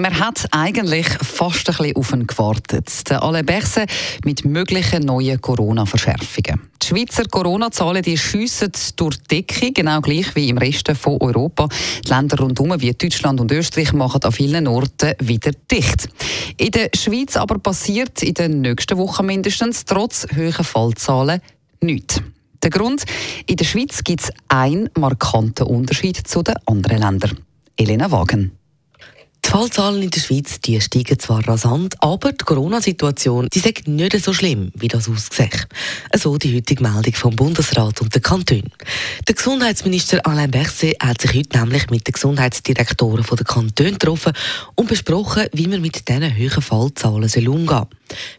Man hat eigentlich fast ein bisschen auf ihn gewartet. Der Alain Berset mit möglichen neuen Corona-Verschärfungen. Die Schweizer Corona-Zahlen schiessen durch die Decke, genau gleich wie im Rest von Europa. Die Länder rundherum wie Deutschland und Österreich machen an vielen Orten wieder dicht. In der Schweiz aber passiert in den nächsten Wochen mindestens trotz hoher Fallzahlen nichts. Der Grund, in der Schweiz gibt es einen markanten Unterschied zu den anderen Ländern. Elena Wagen. Die Fallzahlen in der Schweiz die steigen zwar rasant, aber die Corona-Situation ist nicht so schlimm, wie das aussieht. So die heutige Meldung vom Bundesrat und der Kanton. Der Gesundheitsminister Alain Berset hat sich heute nämlich mit den Gesundheitsdirektoren der Kantone getroffen und besprochen, wie man mit diesen hohen Fallzahlen umgehen soll.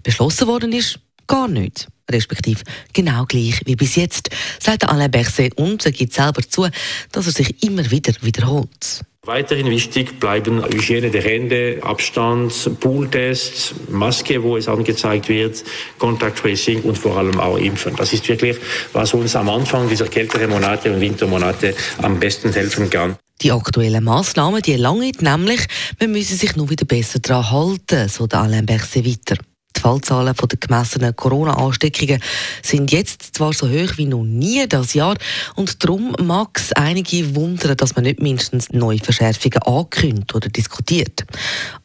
Beschlossen worden ist gar nichts respektive genau gleich wie bis jetzt, sagt Alain Berset und er gibt selber zu, dass er sich immer wieder wiederholt. Weiterhin wichtig bleiben Hygiene der Hände, Abstand, Pooltests, Maske, wo es angezeigt wird, Contact Tracing und vor allem auch Impfen. Das ist wirklich, was uns am Anfang dieser kälteren Monate und Wintermonate am besten helfen kann. Die aktuellen Massnahmen, die lange nämlich, man müsse sich nur wieder besser daran halten, so der Alain Berset weiter. Die Fallzahlen der gemessenen Corona-Ansteckungen sind jetzt zwar so hoch wie noch nie das Jahr und darum mag es einige wundern, dass man nicht mindestens neue Verschärfungen ankündigt oder diskutiert.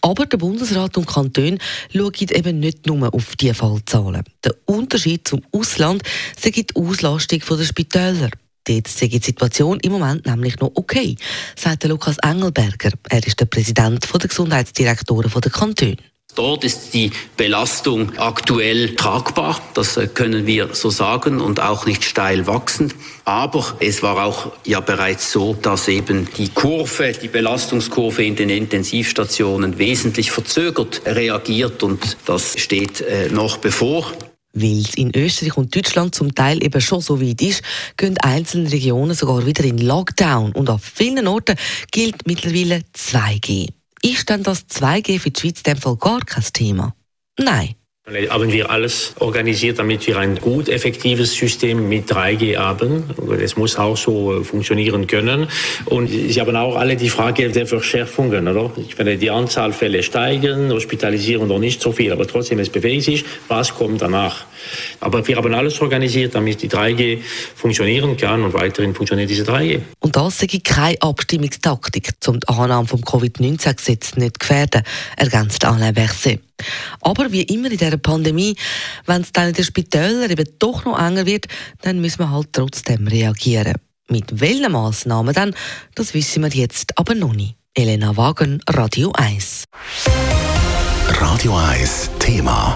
Aber der Bundesrat und Kanton schauen eben nicht nur auf die Fallzahlen. Der Unterschied zum Ausland ist die Auslastung der Spitäler. Dort ist die Situation im Moment nämlich noch okay, sagt Lukas Engelberger. Er ist der Präsident der Gesundheitsdirektoren der Kantone. Dort ist die Belastung aktuell tragbar, das äh, können wir so sagen, und auch nicht steil wachsend. Aber es war auch ja bereits so, dass eben die Kurve, die Belastungskurve in den Intensivstationen wesentlich verzögert reagiert und das steht äh, noch bevor. Weil es in Österreich und Deutschland zum Teil eben schon so weit ist, gehen einzelne Regionen sogar wieder in Lockdown. Und an vielen Orten gilt mittlerweile 2G. Ist denn das 2G für die Schweiz dem gar kein Thema? Nein. Haben wir alles organisiert, damit wir ein gut effektives System mit 3G haben. Es muss auch so äh, funktionieren können. Und Sie haben auch alle die Frage der Verschärfungen, oder? Ich meine, die Anzahl Fälle steigen, hospitalisieren noch nicht so viel, aber trotzdem es bewegt sich. Was kommt danach? Aber wir haben alles organisiert, damit die 3G funktionieren kann und weiterhin funktioniert diese 3G. Und das sei keine Abstimmungstaktik, um die Annahme vom Covid-19-Gesetz nicht zu gefährden, ergänzt Alain Berset. Aber wie immer in dieser Pandemie, wenn es dann in den Spitälern eben doch noch enger wird, dann müssen wir halt trotzdem reagieren. Mit welchen Massnahmen dann, das wissen wir jetzt aber noch nicht. Elena Wagen, Radio 1. Radio 1 Thema.